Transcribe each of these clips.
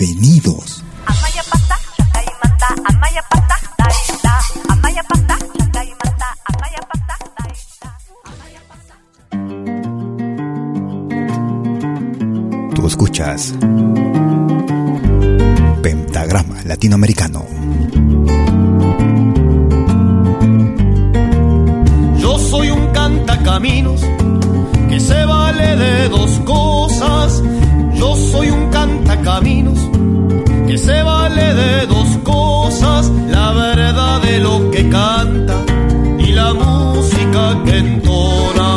Bienvenidos. Tú escuchas Pentagrama Latinoamericano. Yo soy un cantacaminos que se vale de dos cosas. Soy un cantacaminos que se vale de dos cosas, la verdad de lo que canta y la música que entona.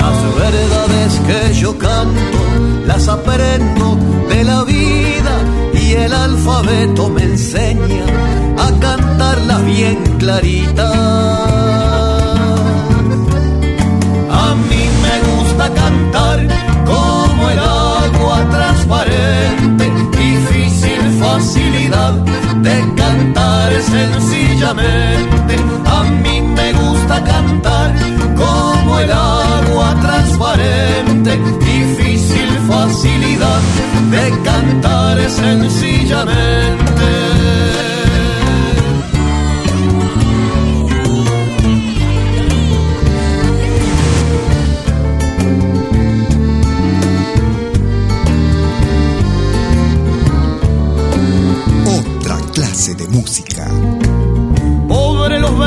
Las verdades que yo canto las aprendo de la vida y el alfabeto me enseña a cantarlas bien claritas. Sencillamente. A mí me gusta cantar como el agua transparente, difícil facilidad de cantar sencillamente.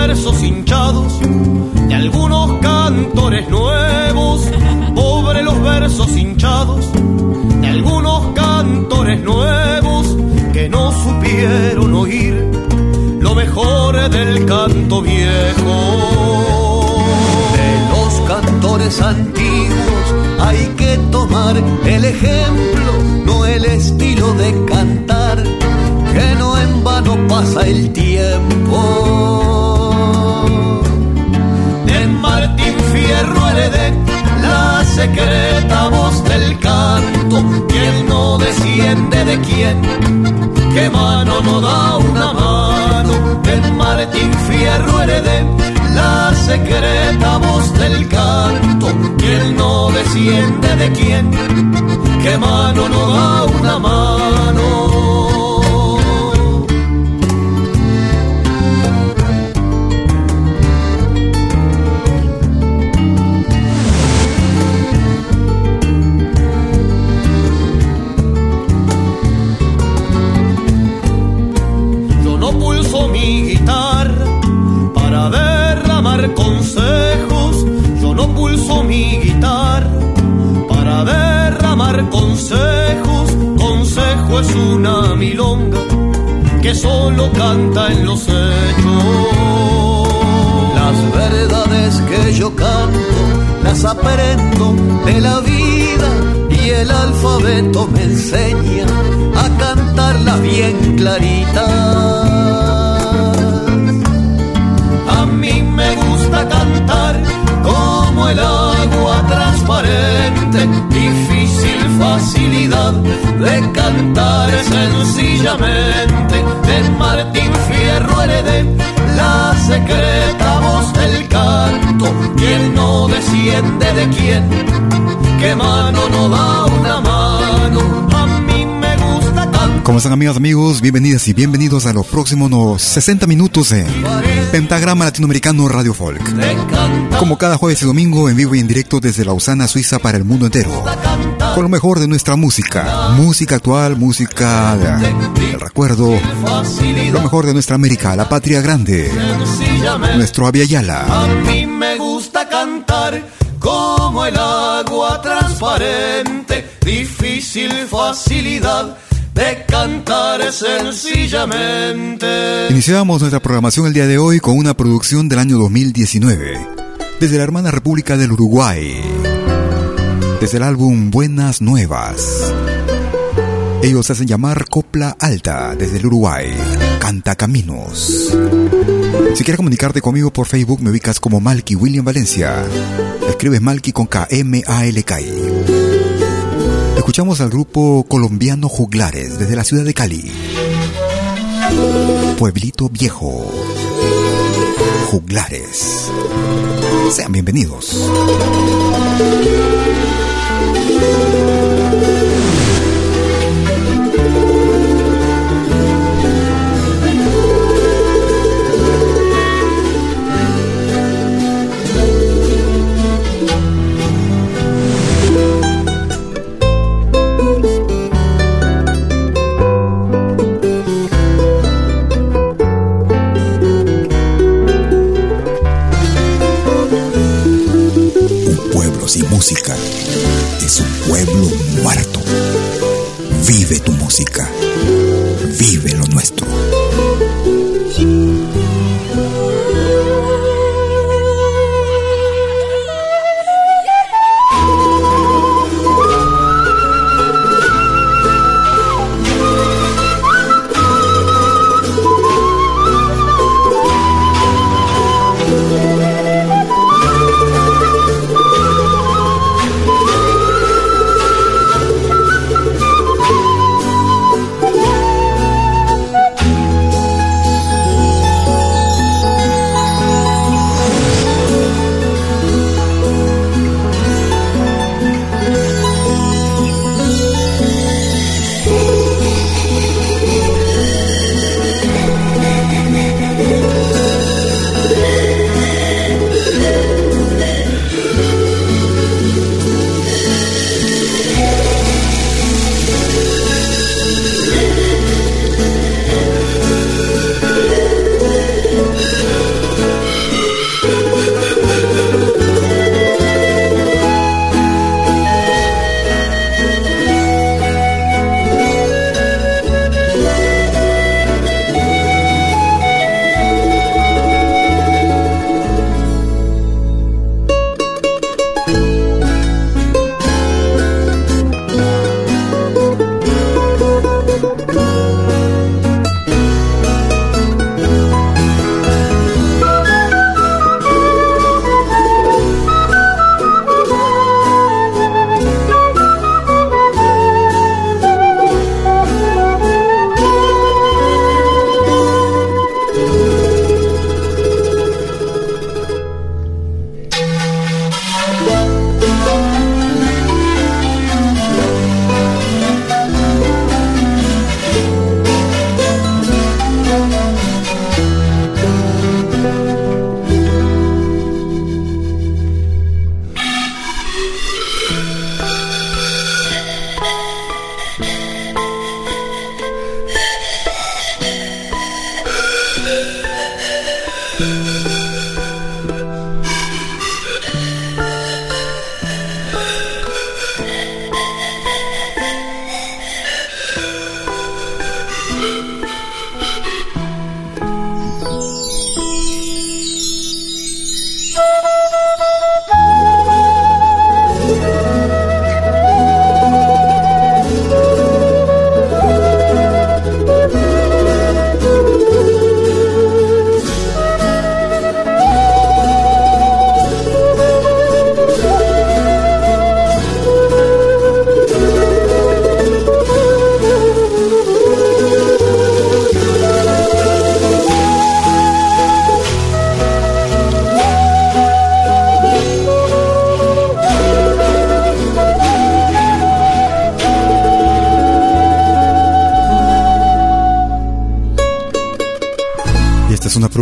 Versos hinchados de algunos cantores nuevos. Pobre los versos hinchados de algunos cantores nuevos que no supieron oír lo mejor del canto viejo. De los cantores antiguos hay que tomar el ejemplo, no el estilo de cantar, que no en vano pasa el tiempo. Secreta voz del canto, quien no desciende de quién, que mano no da una mano. De Martín Fierro heredé la secreta voz del canto, quien no desciende de quién, que mano no da aprendo de la vida y el alfabeto me enseña a cantarlas bien claritas. A mí me gusta cantar como el agua transparente, difícil facilidad de cantar sencillamente. De quién, que mano no da una mano. A mí me gusta cantar. ¿Cómo están amigas, amigos? Bienvenidas y bienvenidos a los próximos 60 minutos de Pentagrama Latinoamericano Radio Folk. Como cada jueves y domingo en vivo y en directo desde Lausana, Suiza para el mundo entero. Con lo mejor de nuestra música. Música actual, música del recuerdo. Lo mejor de nuestra América, la patria grande. Nuestro Aviala. A mí me gusta como el agua transparente, difícil facilidad de cantar sencillamente. Iniciamos nuestra programación el día de hoy con una producción del año 2019, desde la hermana República del Uruguay, desde el álbum Buenas Nuevas. Ellos hacen llamar Copla Alta desde el Uruguay, Canta Caminos. Si quieres comunicarte conmigo por Facebook, me ubicas como Malky William Valencia. Escribes Malky con K-M-A-L-K. Escuchamos al grupo colombiano Juglares desde la ciudad de Cali. Pueblito Viejo. Juglares. Sean bienvenidos.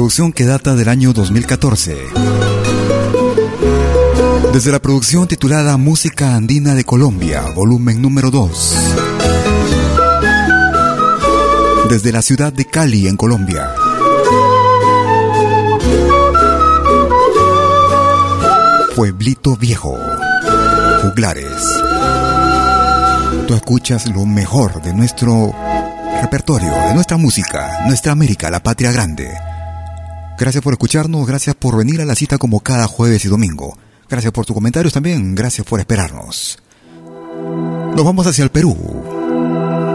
Producción que data del año 2014. Desde la producción titulada Música Andina de Colombia, volumen número 2. Desde la ciudad de Cali, en Colombia. Pueblito Viejo. Juglares. Tú escuchas lo mejor de nuestro repertorio, de nuestra música, nuestra América, la patria grande. Gracias por escucharnos, gracias por venir a la cita como cada jueves y domingo. Gracias por tus comentarios también, gracias por esperarnos. Nos vamos hacia el Perú,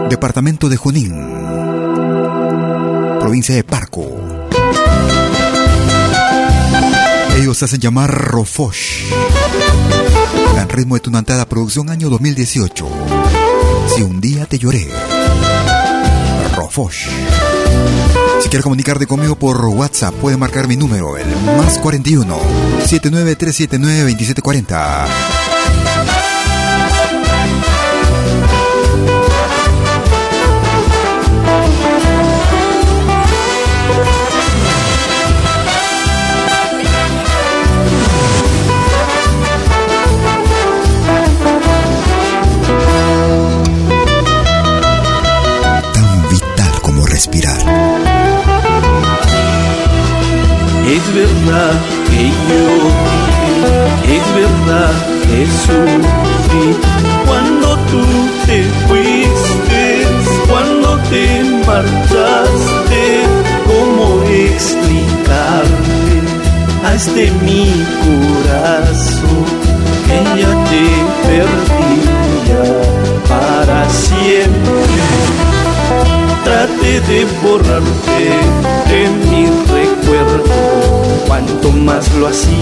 departamento de Junín, provincia de Parco. Ellos hacen llamar Rofosh. Gran ritmo de tu nantada producción año 2018. Si un día te lloré. Rofosh. Quieres comunicarte conmigo por WhatsApp, puedes marcar mi número, el más 41 79379 2740. Es verdad que yo, es verdad que sufrí cuando tú te fuiste, cuando te marchaste, ¿cómo explicarle a este mi corazón que ya te perdí para siempre? Trate de borrarte de mi recuerdo. Cuanto más lo hacía,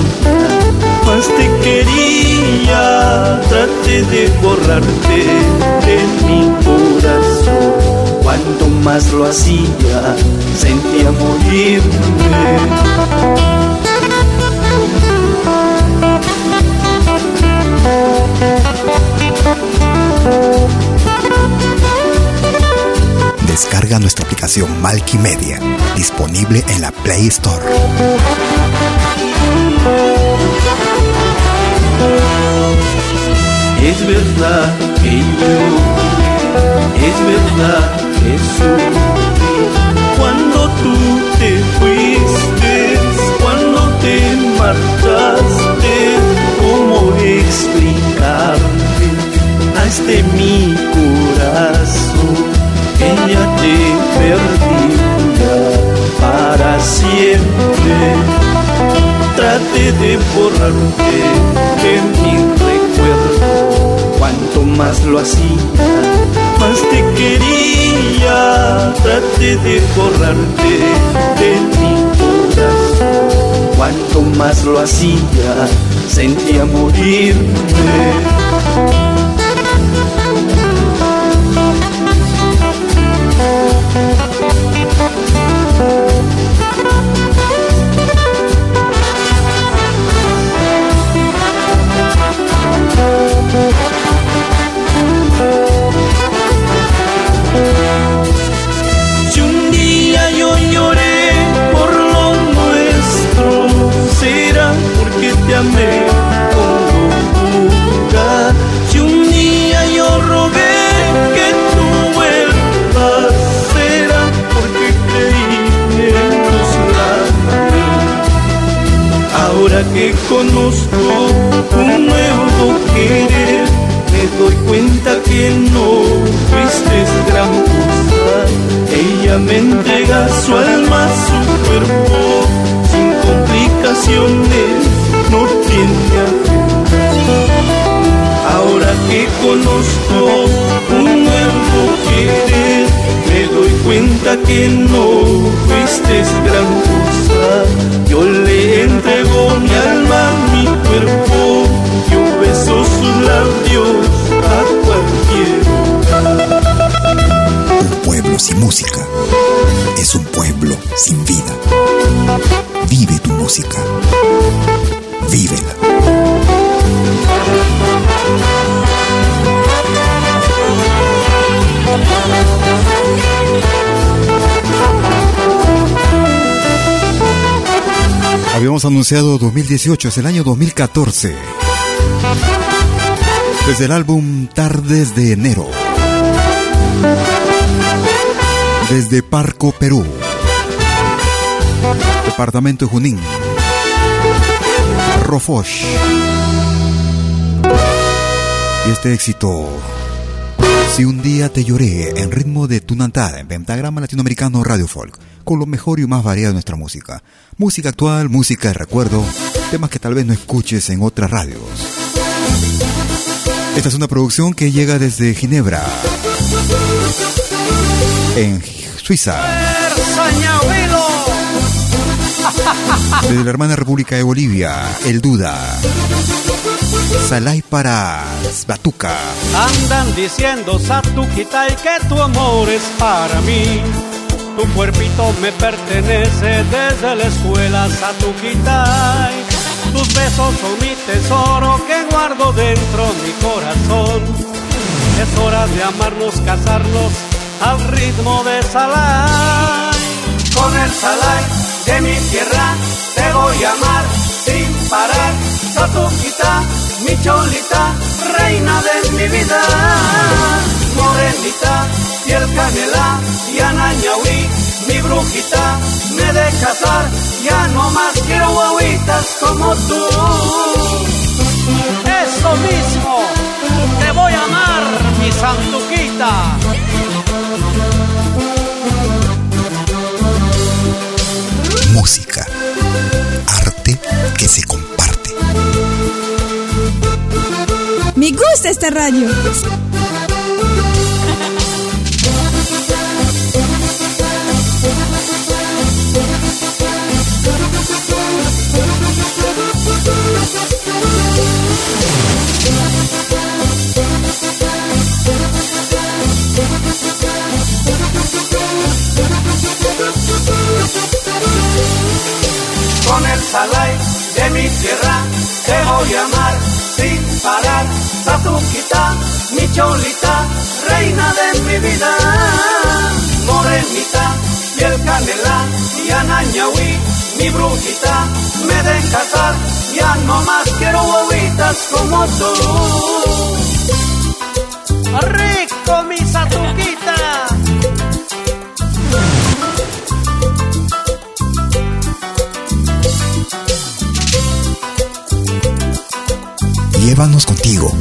más te quería. Trate de borrarte de mi corazón. Cuanto más lo hacía, sentía morirme. Descarga nuestra aplicación Media, disponible en la Play Store. Es verdad que yo, es verdad que sufrí cuando tú te fuiste, cuando te marchaste, ¿cómo explicarte a este mi corazón? ella te perdí para siempre. Trate de borrarte de mi. Cuanto más lo hacía, más te quería. Trate de borrarte de mi corazón. Cuanto más lo hacía, sentía morirme. Anunciado 2018, es el año 2014. Desde el álbum Tardes de Enero. Desde Parco, Perú. Departamento de Junín. Rofosh. Y este éxito. Si un día te lloré en ritmo de Tunantada en pentagrama latinoamericano Radio Folk, con lo mejor y más variado de nuestra música. Música actual, música de recuerdo, temas que tal vez no escuches en otras radios. Esta es una producción que llega desde Ginebra, en Suiza. Desde la hermana República de Bolivia, El Duda. Salai para Batuca. Andan diciendo Satuquita y que tu amor es para mí. Tu cuerpito me pertenece desde la escuela Satuquita. Tus besos son mi tesoro que guardo dentro mi corazón. Es hora de amarnos, casarnos al ritmo de Salai. Con el Salai de mi tierra te voy a amar sin parar. Satuquita, mi cholita, reina de mi vida. Morenita, piel canela y anañahui, mi brujita, me de casar, ya no más quiero guaguitas como tú. Eso mismo, te voy a amar, mi santuquita. Música, arte que se comparte. Gusta esta radio. Con el salai de mi tierra te voy a amar parar. Satuquita, mi cholita, reina de mi vida. Morenita, piel canela y anañahui, mi brujita, me de casar. Ya no más quiero bobitas como tú. Rico mi satuquita. Llévanos contigo.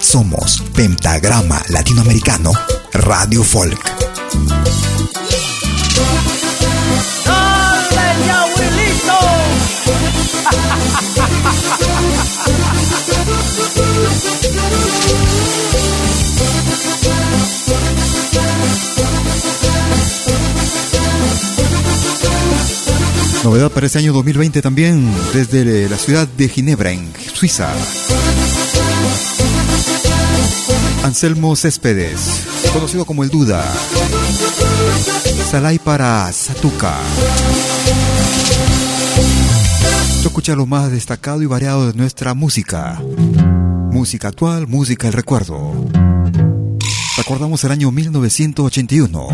Somos Pentagrama Latinoamericano Radio Folk. Novedad para este año 2020 también desde la ciudad de Ginebra, en Suiza. Anselmo Céspedes, conocido como El Duda. Salai para Satuca. Tú escuchas lo más destacado y variado de nuestra música. Música actual, música del recuerdo. Recordamos el año 1981.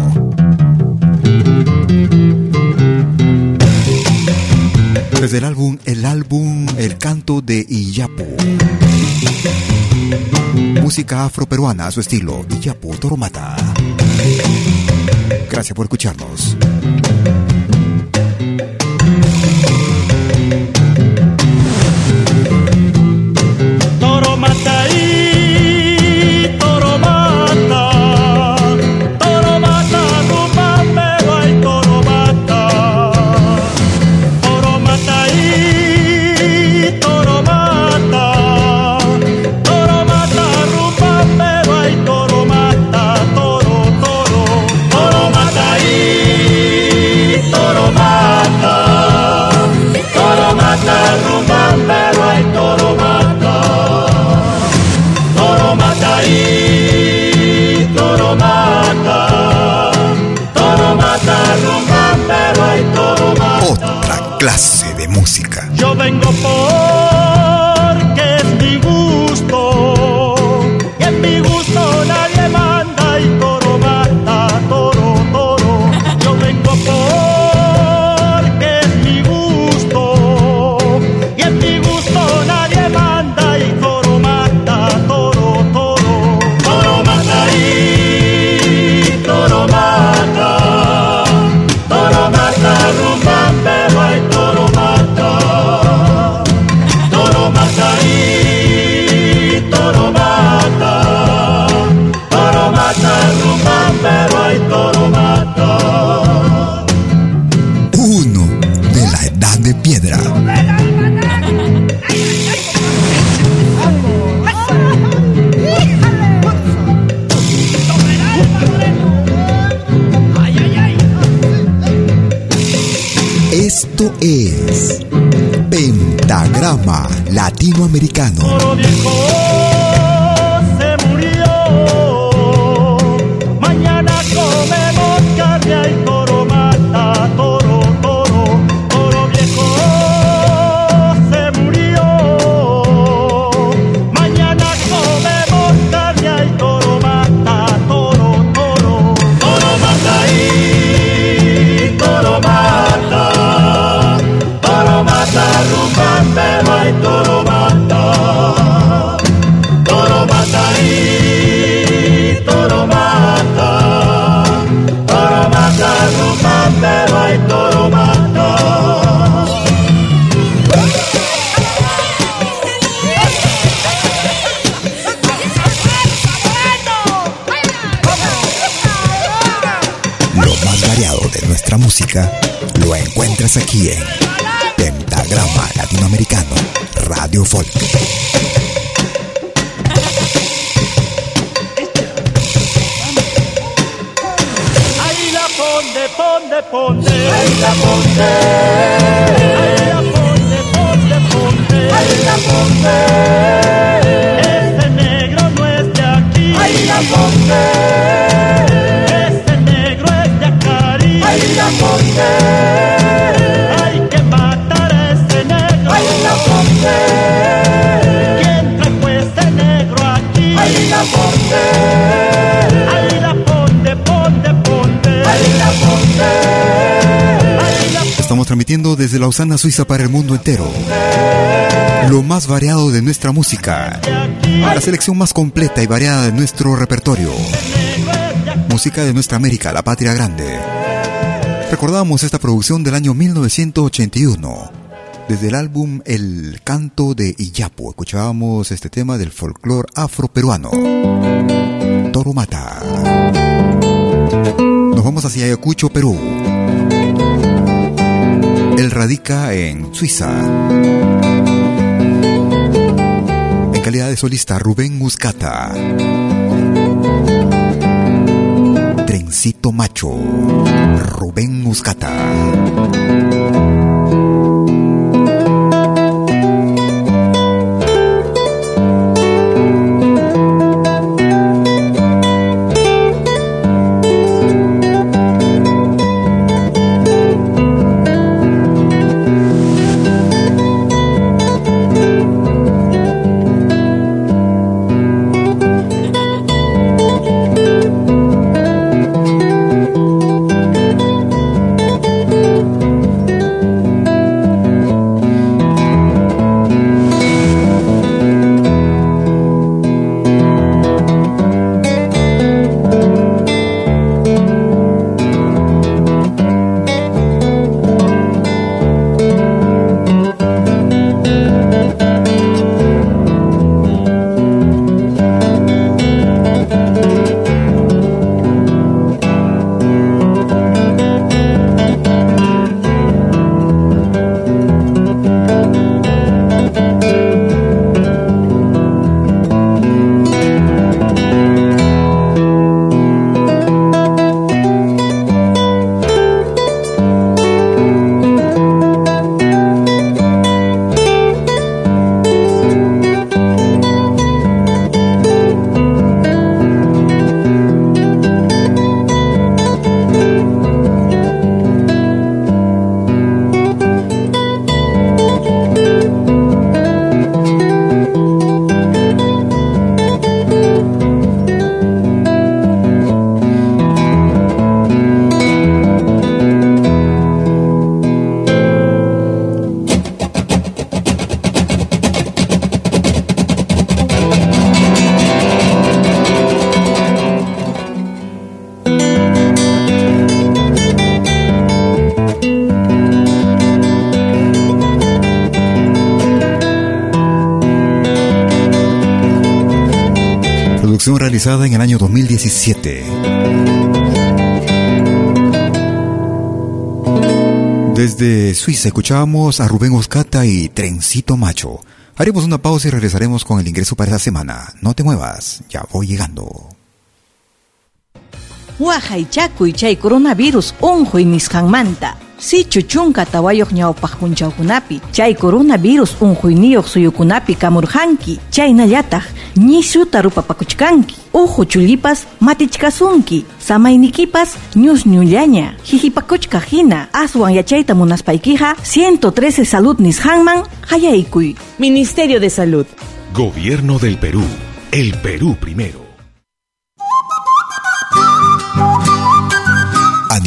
Desde el álbum El álbum El canto de Iyapu. Música afroperuana a su estilo Iyapu Toromata. Gracias por escucharnos. Aquí en Pentagrama Latinoamericano, Radio Folk. Ahí la ponde, ponde, ponde. Ahí la ponde. Lausana, Suiza para el mundo entero. Lo más variado de nuestra música. La selección más completa y variada de nuestro repertorio. Música de nuestra América, la patria grande. Recordamos esta producción del año 1981. Desde el álbum El canto de Iyapu escuchábamos este tema del folclore afroperuano. Toro Mata. Nos vamos hacia Ayacucho, Perú. Él radica en Suiza. En calidad de solista, Rubén Muscata. Trencito Macho, Rubén Muscata. Realizada en el año 2017. Desde Suiza escuchábamos a Rubén Oscata y Trencito Macho. Haremos una pausa y regresaremos con el ingreso para esta semana. No te muevas, ya voy llegando. Wahaychakuy chay coronavirus unhuy nisqanmanta. Sichu chunka tawayuq ñawpaq punchawkunapi chay coronavirus unhuyniyuq suyukunapi kamurhanki chaynallataq ñisuta rupapakuchkanki uhu chulipas matichkasunki samaynikipas ñusñullaña hihipakuchka hina aswan yachayta munaspaykiqa 113 salud nisqanman hayaykuy Ministerio de Salud. Gobierno del Perú. El Perú primero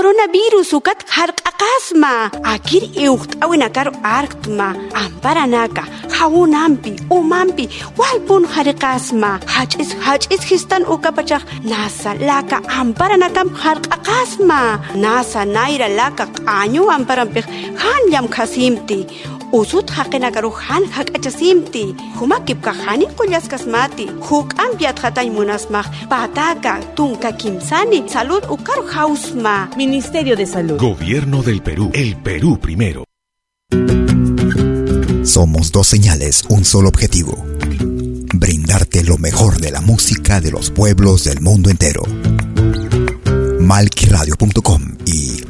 Coronavirus ukat harq'aqasma akir iuqt'awinakar arktma amparanaka hawunampi umanpi walpun hariqasma hach'is hach'is histan ukapachaq nasa laka amparanakam harq'aqasma nasa nayra laka q'añu amparanpik hanllam khasimti usut haqinakaru han hak'achasimti humakipka hani qullasqasmati huk'an piatqatay munasmaq pataka tunka kimsani salud ukaru hausma. Ministerio de Salud. Gobierno del Perú. El Perú primero. Somos dos señales, un solo objetivo. Brindarte lo mejor de la música de los pueblos del mundo entero. Malquiradio.com y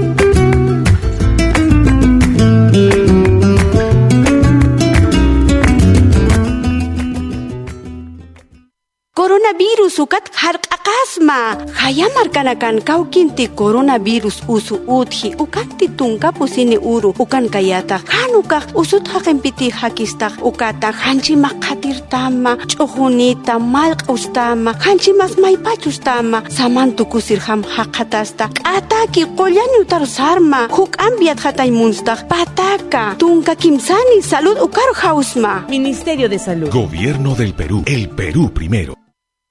Coronavirus ukat harq'aqasma hayamarkanakan kawkinti coronavirus usu utji ukanti tunkapusini uru. Ukan kayataq hanukaq usut haqinpiti hakistaq ukata hanchimaq qatirtama ch'uqunita malq'ustama hanchimas maypachustama samantukusirham haqatasta k'ataki qollañutar sarma. Huk'an viatqatay munstaq pataka. Tunka kimsani salud ukaru hausma. Ministerio de Salud. Gobierno del Perú. El Perú primero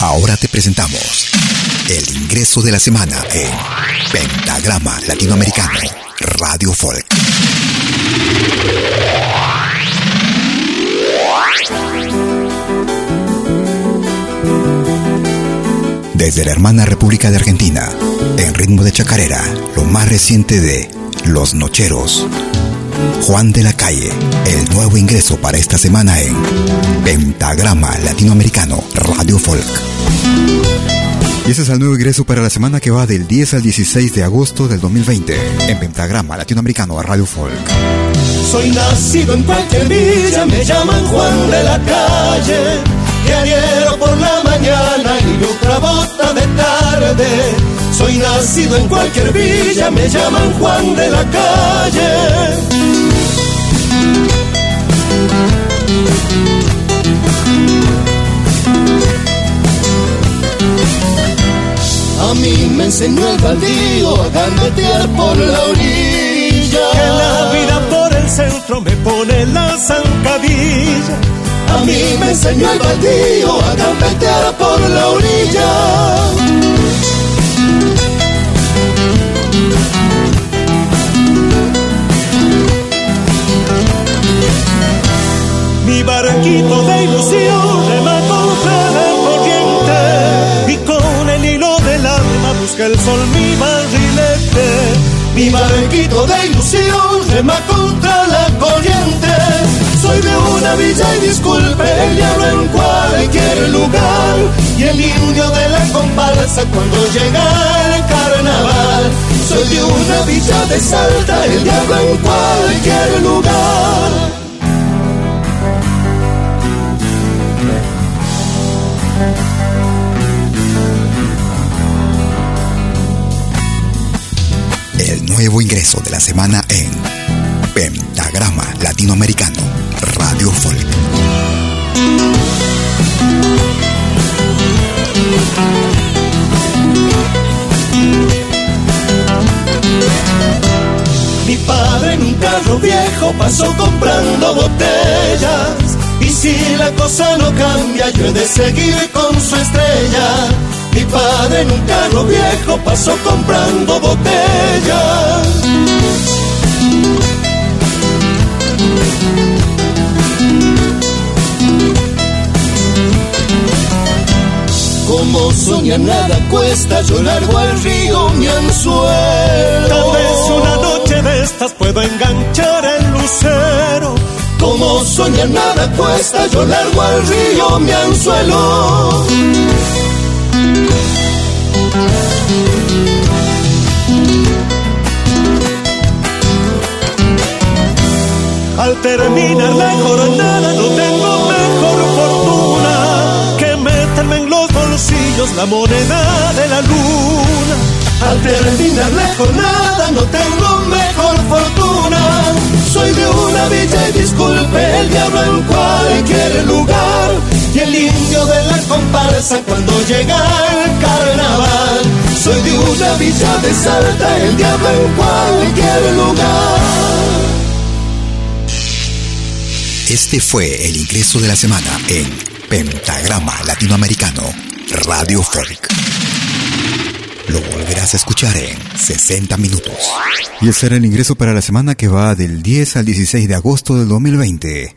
Ahora te presentamos el ingreso de la semana en Pentagrama Latinoamericano Radio Folk. Desde la hermana República de Argentina, en ritmo de chacarera, lo más reciente de Los Nocheros. Juan de la Calle, el nuevo ingreso para esta semana en Pentagrama Latinoamericano Radio Folk. Y ese es el nuevo ingreso para la semana que va del 10 al 16 de agosto del 2020 en Pentagrama Latinoamericano Radio Folk. Soy nacido en cualquier villa, me llaman Juan de la Calle diario por la mañana y otra bota de tarde. Soy nacido en cualquier villa, me llaman Juan de la calle. A mí me enseñó el baldío a gambetear por la orilla. Que la vida por el centro me pone la zancadilla a mí me enseñó el baldío a gambetear por la orilla. Mi barquito de ilusión rema contra la corriente y con el hilo del alma busca el sol mi barrilete. Mi barquito de ilusión rema contra la corriente soy de una villa y disculpe el diablo en cualquier lugar y el indio de la comparsa cuando llega el carnaval. Soy de una villa de Salta, el diablo en cualquier lugar. Nuevo ingreso de la semana en Pentagrama Latinoamericano Radio Folk. Mi padre en un carro viejo pasó comprando botellas. Y si la cosa no cambia, yo he de seguir con su estrella. Mi padre en un carro viejo pasó comprando botellas. Como soñar nada cuesta, yo largo al río mi anzuelo. Tal vez una noche de estas puedo enganchar el lucero. Como soñar nada cuesta, yo largo al río mi anzuelo. Al terminar la jornada no tengo mejor fortuna que meterme en los bolsillos la moneda de la luna. Al terminar la jornada no tengo mejor fortuna. Soy de una villa y disculpe el diablo en cualquier lugar. Y el indio de la comparsa cuando llega el carnaval. Soy de una villa de Salta, el diablo en cualquier lugar. Este fue el ingreso de la semana en Pentagrama Latinoamericano Radio Folk. Lo volverás a escuchar en 60 minutos. Y ese era el ingreso para la semana que va del 10 al 16 de agosto del 2020.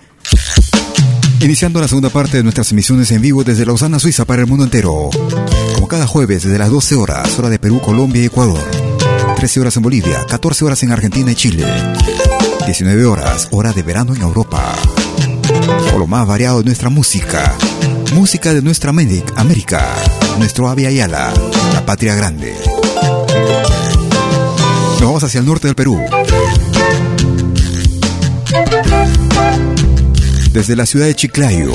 Iniciando la segunda parte de nuestras emisiones en vivo desde Lausana, Suiza para el mundo entero. Como cada jueves desde las 12 horas, hora de Perú, Colombia y Ecuador. 13 horas en Bolivia, 14 horas en Argentina y Chile. 19 horas, hora de verano en Europa. o lo más variado de nuestra música. Música de nuestra América, nuestro Avia Yala, la patria grande. Nos vamos hacia el norte del Perú. Desde la ciudad de Chiclayo,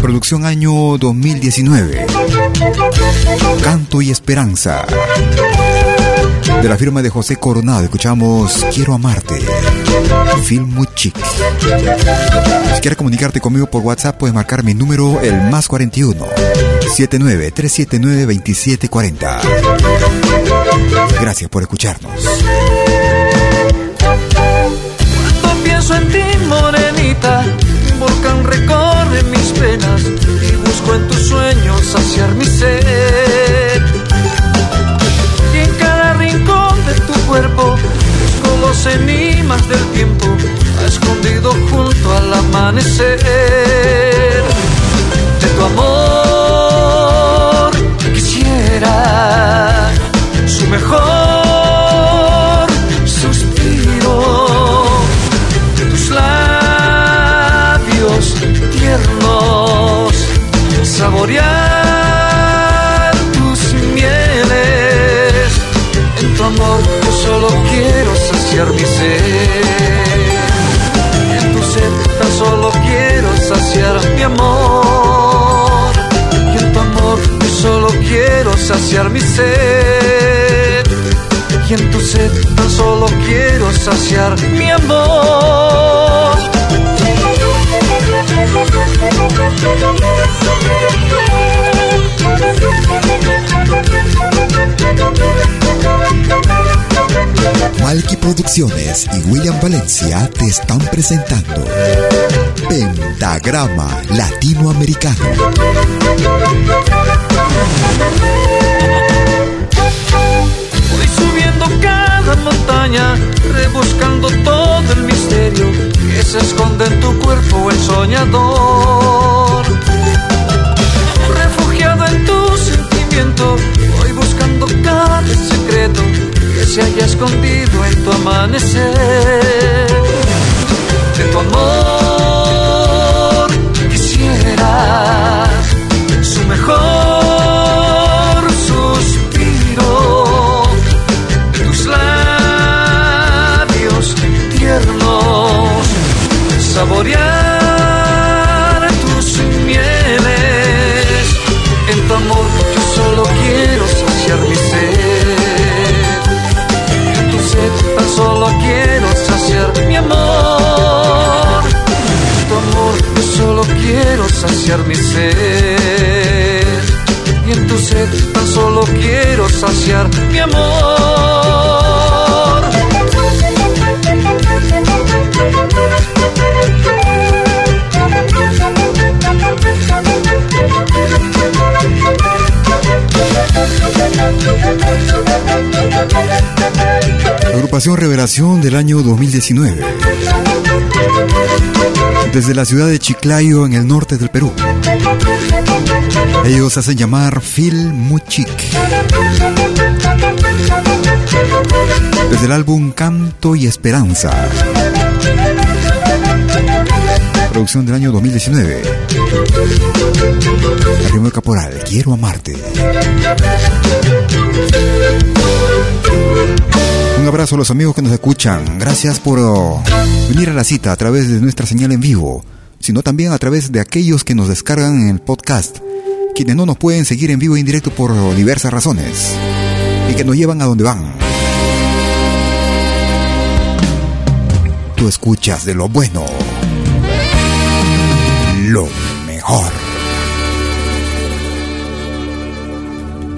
producción año 2019. Canto y Esperanza. De la firma de José Coronado, escuchamos Quiero Amarte. Film muy chic. Si quieres comunicarte conmigo por WhatsApp, puedes marcar mi número, el más 41 79 379 2740. Gracias por escucharnos. Cuando pienso en ti, morenita, un volcán recorre mis venas y busco en tus sueños saciar mi sed. Y en cada rincón de tu cuerpo busco los enigmas del tiempo, escondido junto al amanecer. Su mejor suspiro tus labios tiernos, saborear tus mieles. En tu amor yo solo quiero saciar mi sed. En tu sed tan solo quiero saciar mi amor. Quiero saciar mi sed. Y en tu sed tan solo quiero saciar mi amor. Malky Producciones y William Valencia te están presentando Pentagrama Latinoamericano. Montaña, rebuscando todo el misterio que se esconde en tu cuerpo, el soñador. Refugiado en tu sentimiento, voy buscando cada secreto que se haya escondido en tu amanecer. De tu amor saciar mi sed. Y en tu sed tan solo quiero saciar mi amor. Agrupación Revelación del año 2019. Desde la ciudad de Chiclayo, en el norte del Perú. Ellos hacen llamar Phil Muchik. Desde el álbum Canto y Esperanza. Producción del año 2019. Primo Caporal, quiero amarte. Un abrazo a los amigos que nos escuchan. Gracias por oh, venir a la cita a través de nuestra señal en vivo, sino también a través de aquellos que nos descargan en el podcast, quienes no nos pueden seguir en vivo e indirecto por diversas razones y que nos llevan a donde van. Tú escuchas de lo bueno, lo mejor.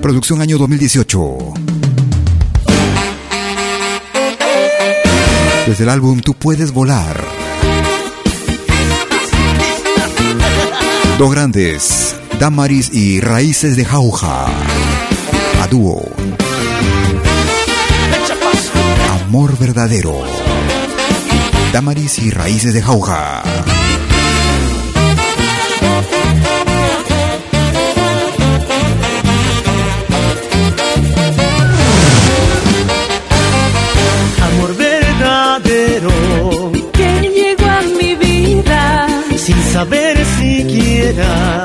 Producción año 2018. Desde el álbum Tú puedes volar. Dos grandes, Damaris y Raíces de Jauja. A dúo. Amor verdadero. Damaris y Raíces de Jauja. sin saber siquiera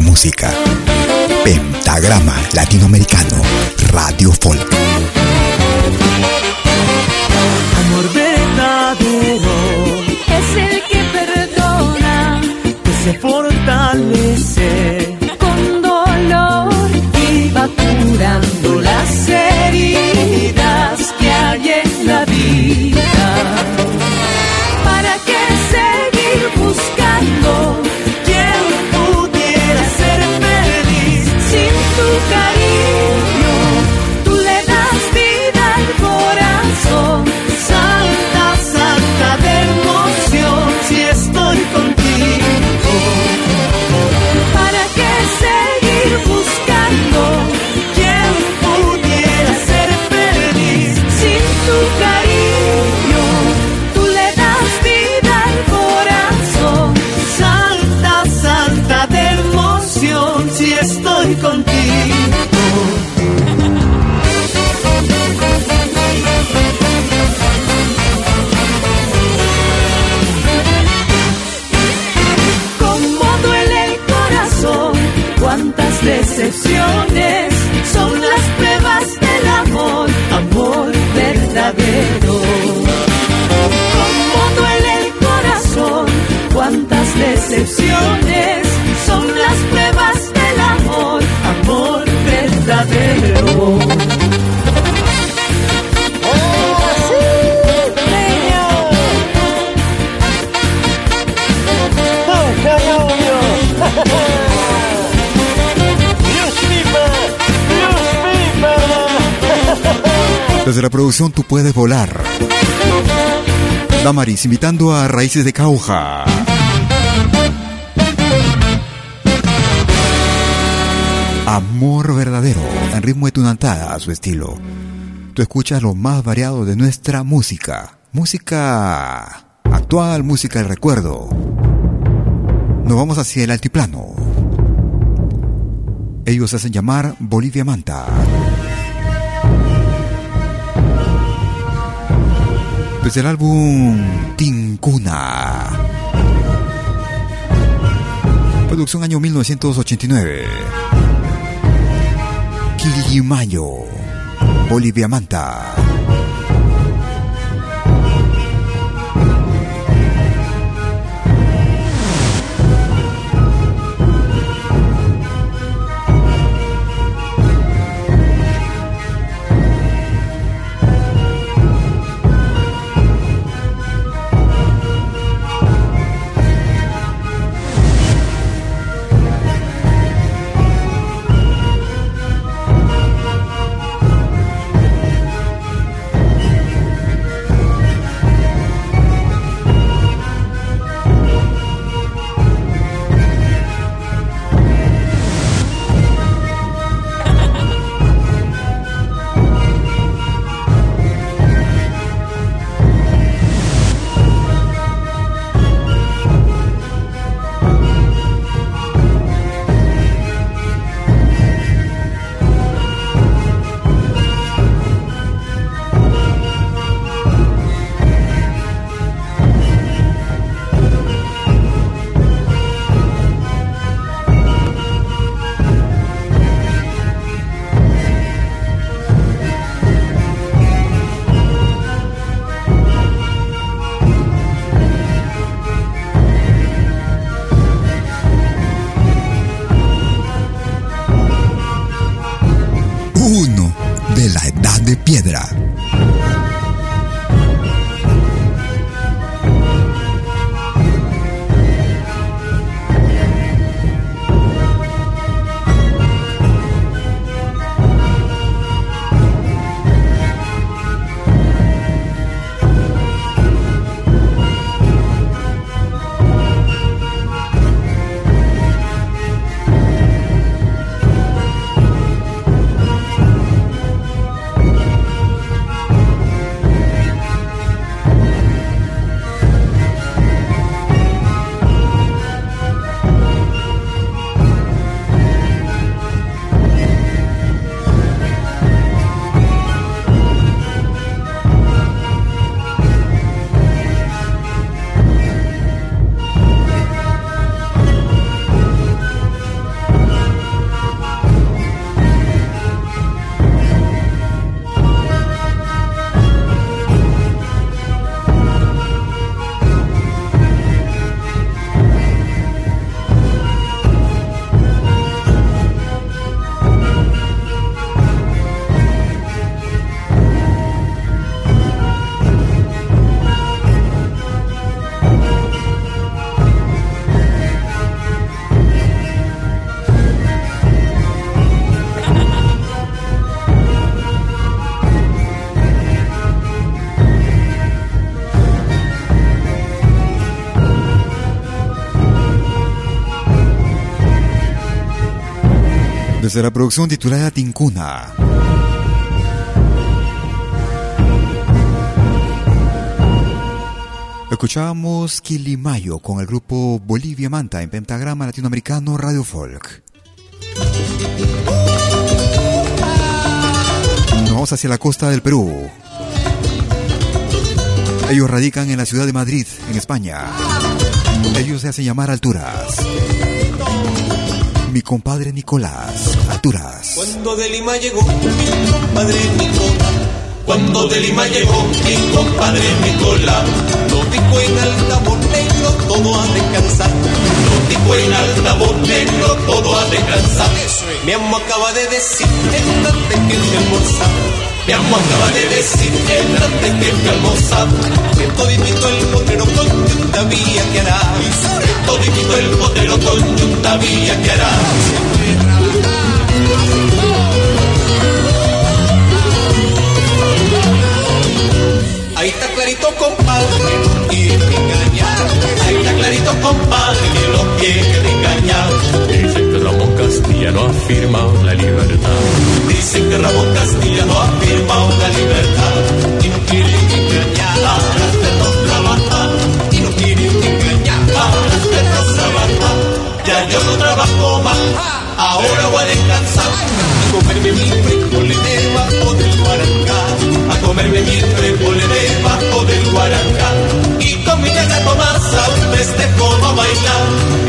música. Pentagrama Latinoamericano, Radio Folk. La producción Tú puedes volar. Damaris invitando a Raíces de Cauja. Amor verdadero, en ritmo de tunantada a su estilo. Tú escuchas lo más variado de nuestra música. Música actual, música del recuerdo. Nos vamos hacia el altiplano. Ellos hacen llamar Bolivia Manta. Desde el álbum Tincuna. Producción año 1989. Quillimayo. Bolivia Manta. Desde la producción titulada Tincuna. Escuchábamos Quilimayo con el grupo Bolivia Manta en pentagrama latinoamericano Radio Folk. Nos vamos hacia la costa del Perú. Ellos radican en la ciudad de Madrid, en España. Ellos se hacen llamar Alturas. Mi compadre Nicolás, Alturas. Cuando de Lima llegó mi compadre Nicolás. Cuando de Lima llegó mi compadre Nicolás. Lo dijo en altavoz negro, todo a descansar. Lo dijo en altavoz negro, todo a descansar. Mi amo acaba de decir antes que te almorzar. Mi amo acaba de decir en antes que te almorzar. Que toditito el potrero con yuntavía que hará. Toditito el potrero con yuntavía que hará. Ahí está clarito, compadre, no quiere engañar. Ahí está clarito, compadre, que no quiere engañar. Ramón Castilla no ha firmado la libertad. Dicen que Ramón Castilla no ha firmado la libertad. Y no quieren engañar para hacernos trabajar. Y no quieren engañar para hacernos trabajar. Ya yo no trabajo más, ahora voy a descansar. A comerme mi frijoles debajo del guarangá. A comerme mi frijoles debajo del guarangá. Y con mi negra Tomasa un festejo a bailar.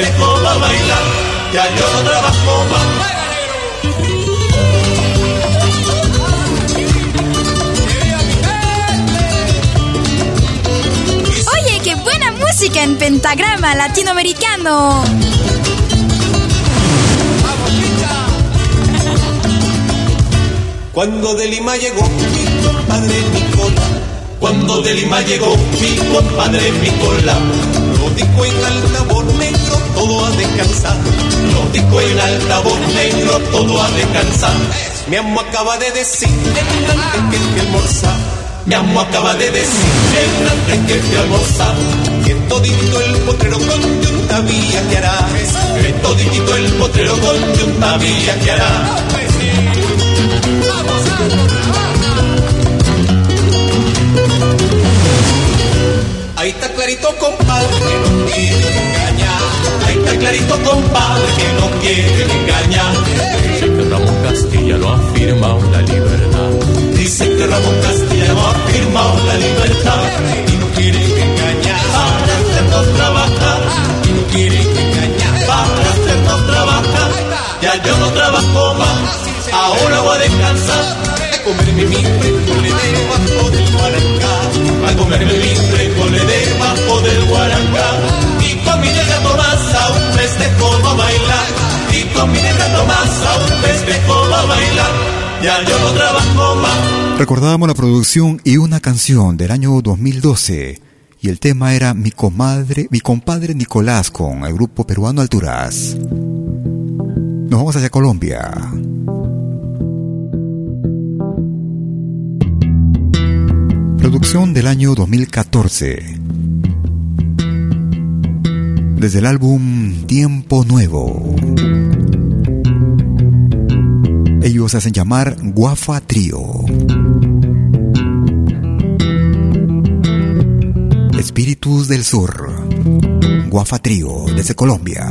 Va a bailar. Ya yo no trabajo más. Oye, qué buena música en pentagrama latinoamericano. Cuando de Lima llegó mi compadre Nicolás. Cuando de Lima llegó mi compadre Nicolás. Lo dijo en altavoz negro, todo a descansar. Lo dijo en altavoz negro, todo a descansar. Mi amo acaba de decir antes que te almorzar. Mi amo acaba de decir antes que te almorzar. Que todito el potrero con yuntavía que hará. Que todito el potrero con yuntavía que hará. Ahí está clarito, compadre, clarito, compadre, que no quiere engañar. Dicen que Ramón Castilla no ha firmado la libertad. Dicen que Ramón Castilla no ha firmado la libertad. Y no quieren engañar para hacernos trabajar. Y no quieren engañar para hacernos trabajar. Ya yo no trabajo más, ahora voy a descansar. A comerme mi frijoles debajo del guarangá. A comerme mi frijoles debajo del guarangá. Recordábamos la producción y una canción del año 2012 y el tema era Mi comadre, mi compadre Nicolás con el grupo peruano Alturas. Nos vamos hacia Colombia. Producción del año 2014. Desde el álbum Tiempo Nuevo. Ellos se hacen llamar Guafa Trío. Espíritus del Sur. Guafa Trío desde Colombia.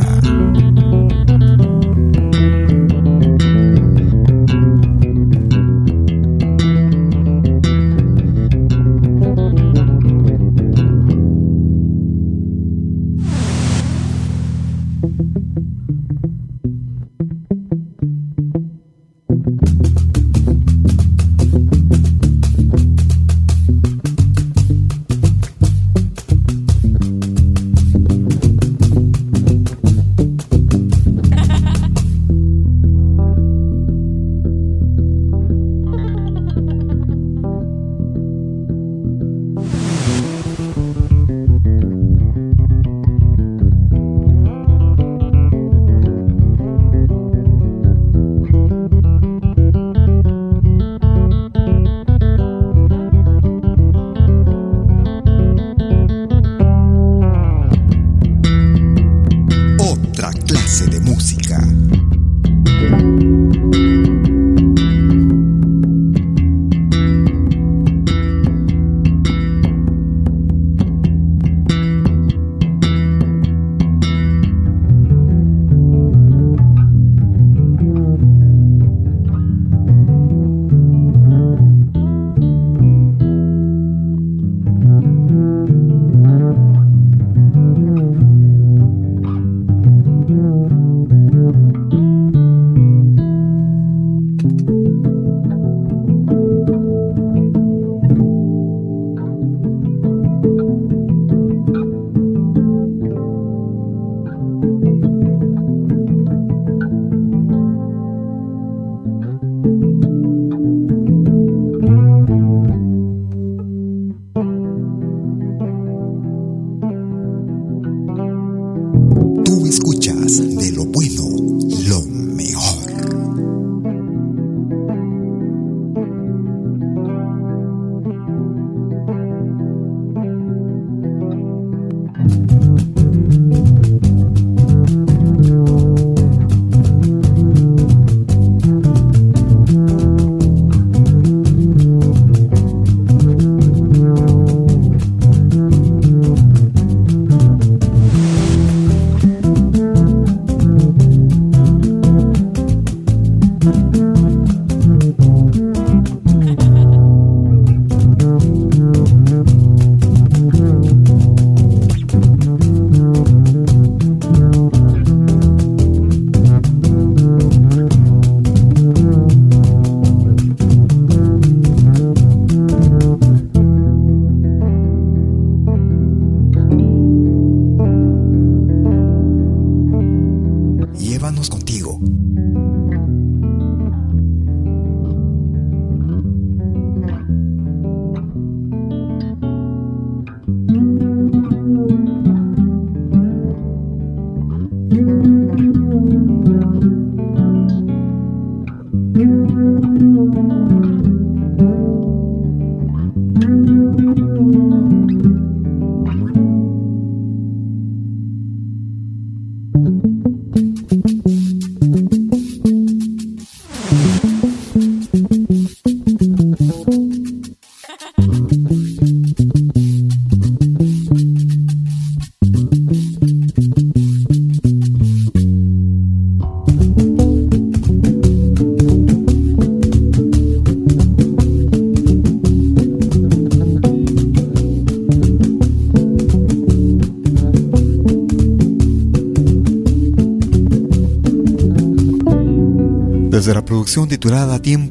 Titulada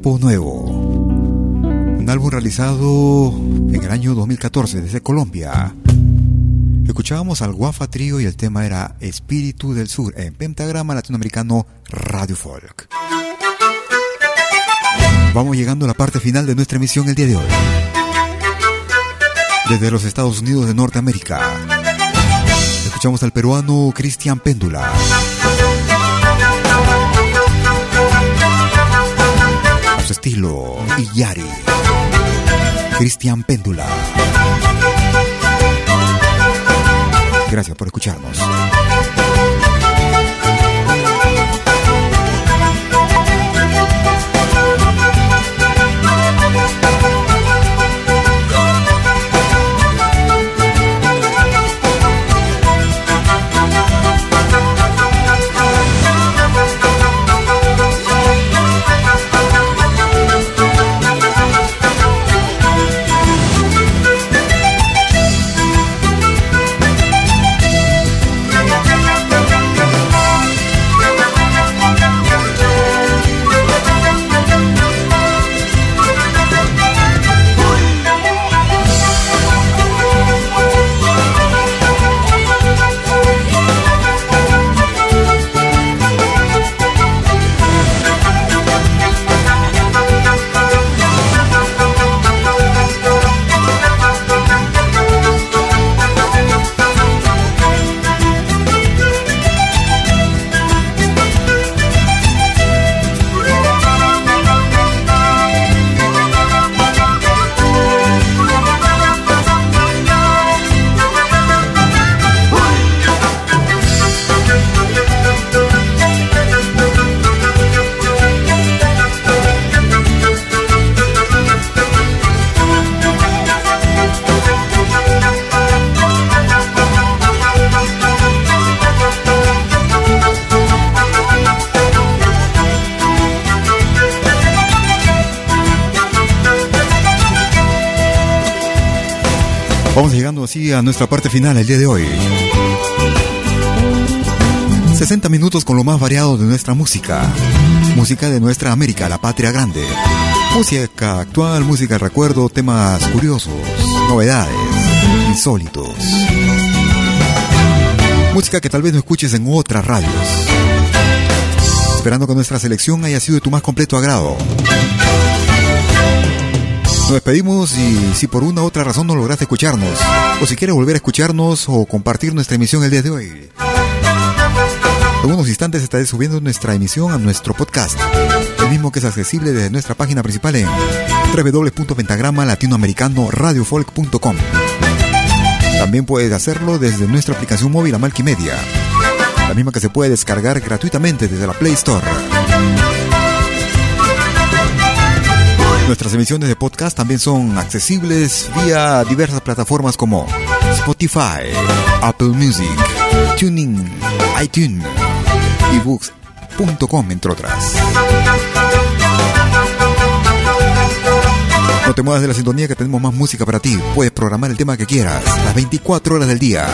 Tiempo Nuevo. Un álbum realizado en el año 2014 desde Colombia. Escuchábamos al Guafa Trío y el tema era Espíritu del Sur en Pentagrama Latinoamericano Radio Folk. Vamos llegando a la parte final de nuestra emisión el día de hoy. Desde los Estados Unidos de Norteamérica. Escuchamos al peruano Cristian Péndula. Estilo Iyari. Cristian Péndula. Gracias por escucharnos. Final el día de hoy. 60 minutos con lo más variado de nuestra música. Música de nuestra América, la patria grande. Música actual, música recuerdo, temas curiosos, novedades, insólitos. Música que tal vez no escuches en otras radios. Esperando que nuestra selección haya sido de tu más completo agrado. Nos despedimos y si por una u otra razón no lograste escucharnos, o si quieres volver a escucharnos o compartir nuestra emisión el día de hoy, en unos instantes estaré subiendo nuestra emisión a nuestro podcast, el mismo que es accesible desde nuestra página principal en www.pentagrama latinoamericano radiofolk.com. También puedes hacerlo desde nuestra aplicación móvil Amalquimedia, la misma que se puede descargar gratuitamente desde la Play Store. Nuestras emisiones de podcast también son accesibles vía diversas plataformas como Spotify, Apple Music, Tuning, iTunes, ebooks.com, entre otras. No te muevas de la sintonía que tenemos más música para ti. Puedes programar el tema que quieras, las 24 horas del día.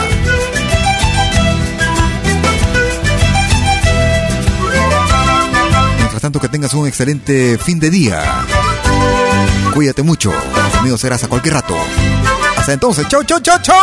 Mientras tanto que tengas un excelente fin de día. Cuídate mucho. Conmigo serás a cualquier rato. Hasta entonces. Chau, chau, chau, chau.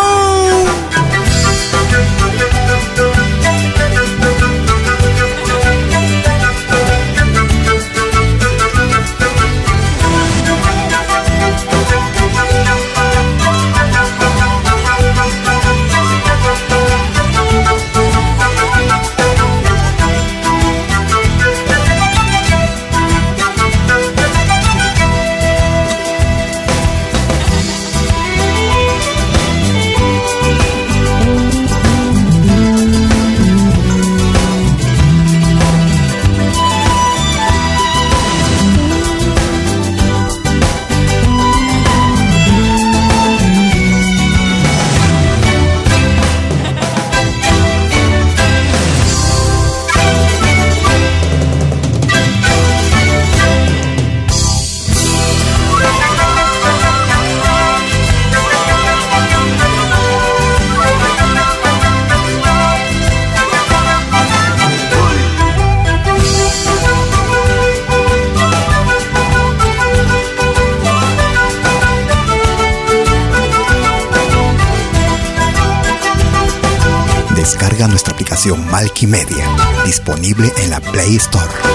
Descarga nuestra aplicación Malkimedia, disponible en la Play Store.